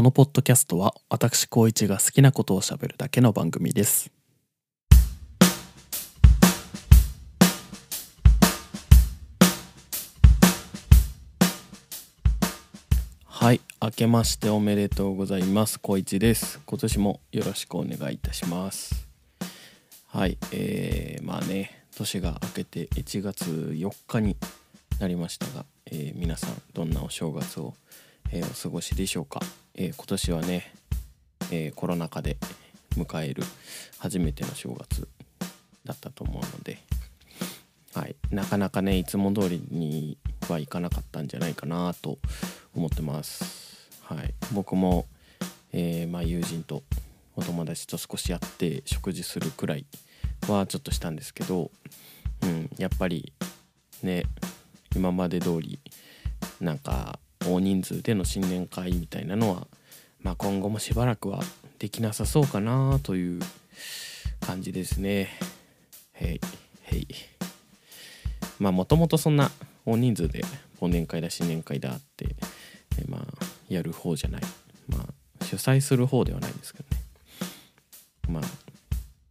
このポッドキャストは私光一が好きなことをしゃべるだけの番組です。はい明けましておめでとうございます。光一です。今年もよろしくお願いいたします。はいえー、まあね年が明けて1月4日になりましたが、えー、皆さんどんなお正月を、えー、お過ごしでしょうか、えー、今年はね、えコロナ禍で迎える初めての正月だったと思うので、はい、なかなかねいつも通りにはいかなかったんじゃないかなと思ってます。はい、僕も、えまあ、友人とお友達と少しやって食事するくらいはちょっとしたんですけど、うん、やっぱりね今まで通りなんか大人数での新年会みたいなのは、まあ、今後もしばらくはできなさそうかなという感じですね。へいへい。まあもともとそんな大人数で忘年会だ新年会だって、まあやる方じゃない。まあ主催する方ではないですけどね。まあ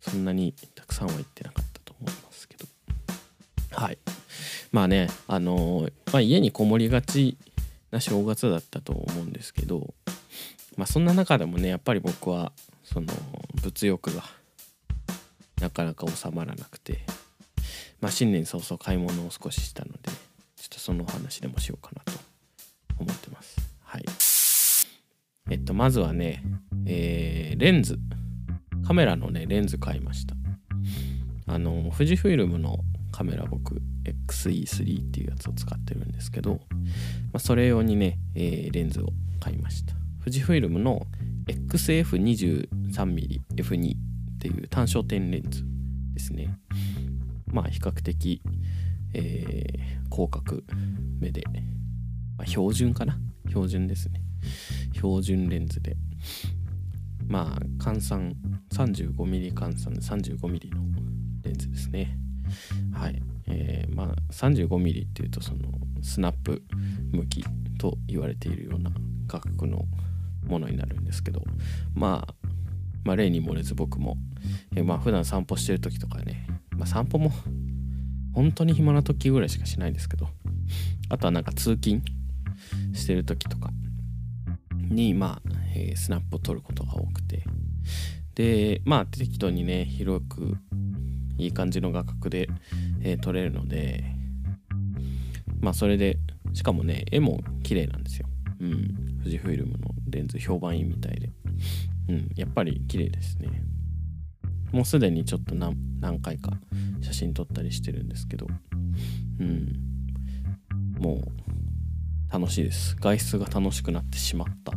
そんなにたくさんは行ってなかったと思いますけどはいまあねあのまあ、家にこもりがちな正月だったと思うんですけどまあそんな中でもねやっぱり僕はその物欲がなかなか収まらなくてまあ新年早々買い物を少ししたのでちょっとそのお話でもしようかなと思ってます。はい。えっとまずはねえー、レンズ。カメラのね、レンズ買いました。あの、富士フイルムのカメラ僕、XE3 っていうやつを使ってるんですけど、まあ、それ用にね、えー、レンズを買いました。富士フイルムの XF23mmF2 っていう単焦点レンズですね。まあ比較的、えー、広角目で、まあ、標準かな？標準ですね。標準レンズで、まあ換算 35mm 換算で 35mm のレンズですねはい。えー、まあ 35mm っていうとそのスナップ向きと言われているような価格のものになるんですけど、まあ、まあ例に漏れず僕も、えー、まあ普段散歩してる時とかね、まあ、散歩も本当に暇な時ぐらいしかしないですけどあとはなんか通勤してる時とかにまあえー、スナップを取ることが多くて。でまあ適当にね広くいい感じの画角で、えー、撮れるのでまあそれでしかもね絵も綺麗なんですよ。うん。富士フイルムのレンズ評判いいみたいで。うん。やっぱり綺麗ですね。もうすでにちょっと何何回か写真撮ったりしてるんですけど。うん。もう楽しいです。外出が楽しくなってしまった。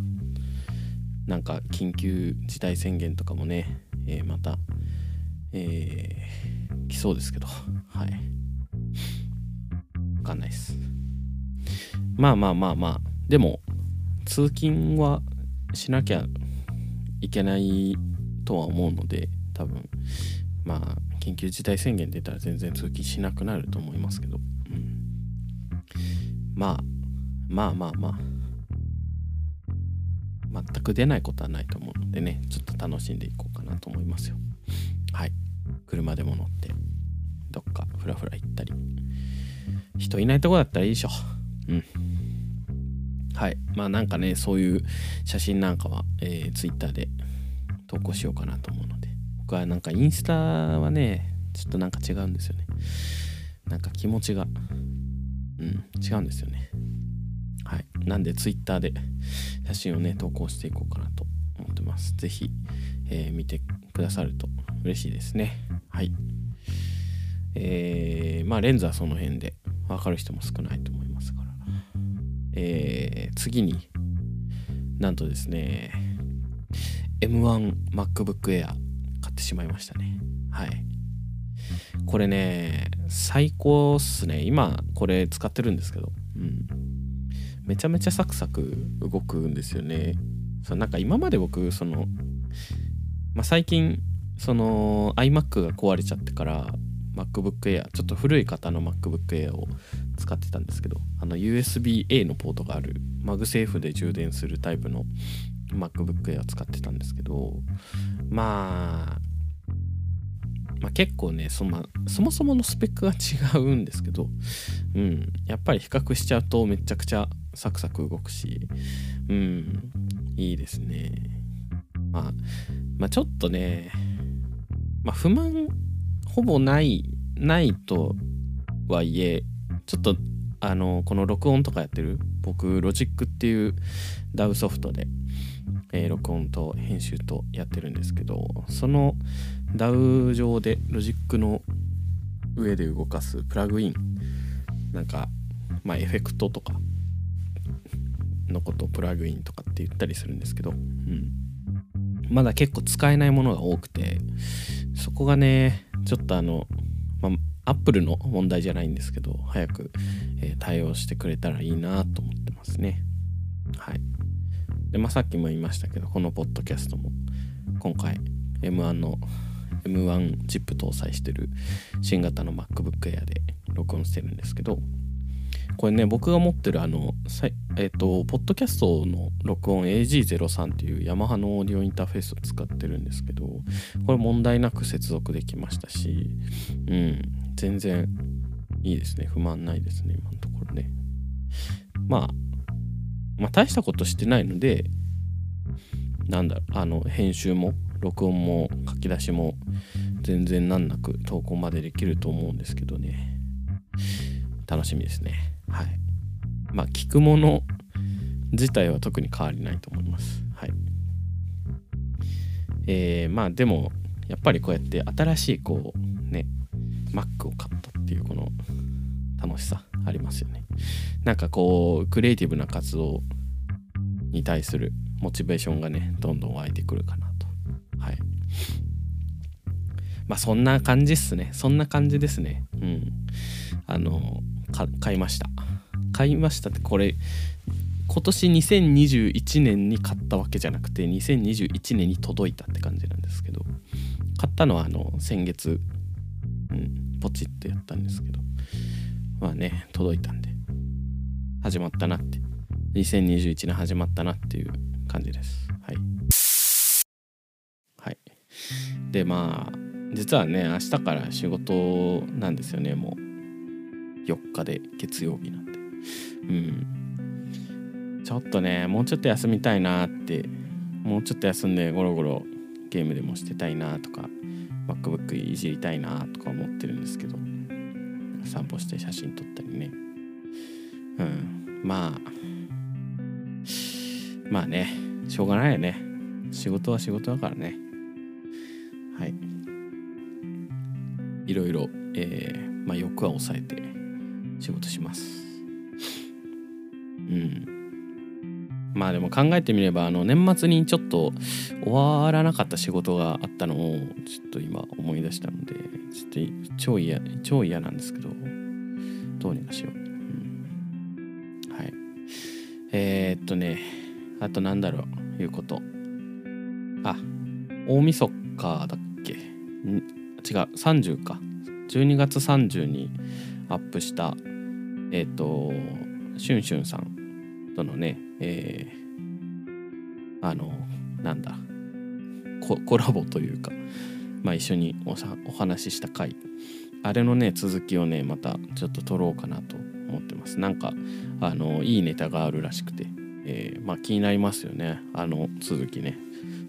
なんか緊急事態宣言とかもね、えー、また、えー、来そうですけど、はい。わかんないです。まあまあまあまあ、でも、通勤はしなきゃいけないとは思うので、多分、まあ、緊急事態宣言出たら全然通勤しなくなると思いますけど、うん、まあ、まあまあまあ、全く出ないことはないと思うのでねちょっと楽しんでいこうかなと思いますよ。はい。車でも乗ってどっかふらふら行ったり。人いないとこだったらいいでしょ。うん。はい。まあなんかねそういう写真なんかは、えー、Twitter で投稿しようかなと思うので。僕はなんかインスタはねちょっとなんか違うんですよね。なんか気持ちがうん違うんですよね。はい。なんで Twitter で写真をね、投稿していこうかなと思ってます。ぜひ、えー、見てくださると嬉しいですね。はい。えー、まあレンズはその辺でわかる人も少ないと思いますから。えー、次になんとですね、M1MacBook Air 買ってしまいましたね。はい。これね、最高っすね。今これ使ってるんですけど、うん。めちゃめちゃサクサク動くんですよね。そうなんか今まで僕その、まあ、最近その iMac が壊れちゃってから MacBook Air ちょっと古い方の MacBook Air を使ってたんですけどあの USB-A のポートがあるマグセーフで充電するタイプの MacBook Air を使ってたんですけどまあまあ、結構ねそ,、ま、そもそものスペックが違うんですけど、うん、やっぱり比較しちゃうとめちゃくちゃサクサク動くし、うん、いいですね。まあ、まあ、ちょっとね、まあ、不満ほぼないないとはいえちょっとあのこの録音とかやってる僕ロジックっていう DAW ソフトで、えー、録音と編集とやってるんですけどその DAW 上でロジックの上で動かすプラグインなんかまあエフェクトとかのことをプラグインとかって言ったりするんですけど、うん、まだ結構使えないものが多くてそこがねちょっとあの、まあ、アップルの問題じゃないんですけど早く、えー、対応してくれたらいいなと思ってますね。はい。でまあさっきも言いましたけどこのポッドキャストも今回 M1 の M1 チップ搭載してる新型の MacBook Air で録音してるんですけどこれね僕が持ってるあのえっ、ー、とポッドキャストの録音 AG03 っていうヤマハのオーディオインターフェースを使ってるんですけどこれ問題なく接続できましたしうん全然いいですね。不満ないですね今のところね。まあまあ大したことしてないのでなんだあの編集も録音も書き出しも全然難なく投稿までできると思うんですけどね。楽しみですね。はい。まあ聞くもの自体は特に変わりないと思います。はい。えー、まあでもやっぱりこうやって新しいこうね Mac を買ったっていうこの楽しさありますよね。なんかこうクリエイティブな活動に対するモチベーションがねどんどん湧いてくるかなと。はい。まあそんな感じっすね。そんな感じですね。うん。あの買いました。買いましたってこれ今年2021年に買ったわけじゃなくて2021年に届いたって感じなんですけど買ったのはあの先月、うん、ポチッとやったんですけどまあね届いたんで始まったなって2021年始まったなっていう感じです。はい。はい。でまあ実はね明日から仕事なんですよねもう。4日で月曜日なんで。うん。ちょっとねもうちょっと休みたいなってもうちょっと休んでゴロゴロゲームでもしてたいなとか MacBook いじりたいなとか思ってるんですけど散歩して写真撮ったりね。うん。まあ。まあね。しょうがないよね。仕事は仕事だからね。はい。いろいろえー、まあ欲は抑えて仕事します。うん。まあでも考えてみればあの年末にちょっと終わらなかった仕事があったのをちょっと今思い出したのでちょっと超嫌超嫌なんですけどどうにかしよう、うん、はい。えー、っとねあとなんだろういうこと。あ大晦日だっけ？ん？違う30か。12月30にアップしたえっ、ー、とシュンシュンさんとのねえー、あのなんだコラボというかまあ一緒におさお話しした回。あれのね続きをねまたちょっと撮ろうかなと思ってます。なんかあのいいネタがあるらしくて、えー、まあ気になりますよね。あの続きね。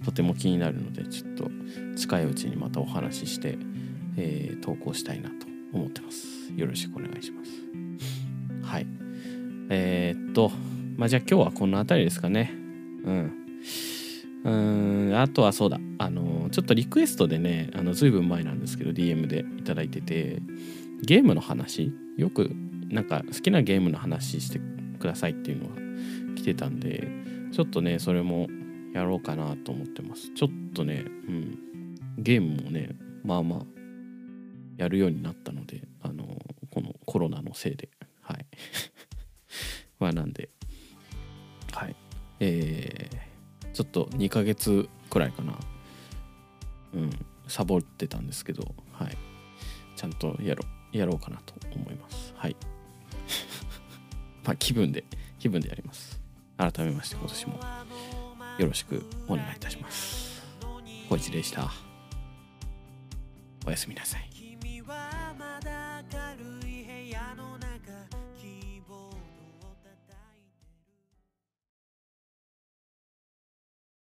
とても気になるのでちょっと近いうちにまたお話しして、えー、投稿したいなと思ってます。よろしくお願いします。はい。えー、っとまあじゃあ今日はこの辺りですかね。うん。うんあとはそうだ。あのちょっとリクエストでねあの随分前なんですけど DM で頂いててゲームの話？よくなんか好きなゲームの話してくださいっていうのが来てたんでちょっとねそれもやろうかなと思ってます。ちょっとねうん。ゲームもねまあまあやるようになったのであのこのコロナのせいで。まあなんで。はい。えー、ちょっと2ヶ月くらいかな。うんサボってたんですけどはい。ちゃんとやろやろうかなと思います。はい。まあ気分で気分でやります。改めまして今年もよろしくお願いいたします。小一でした。おやすみなさい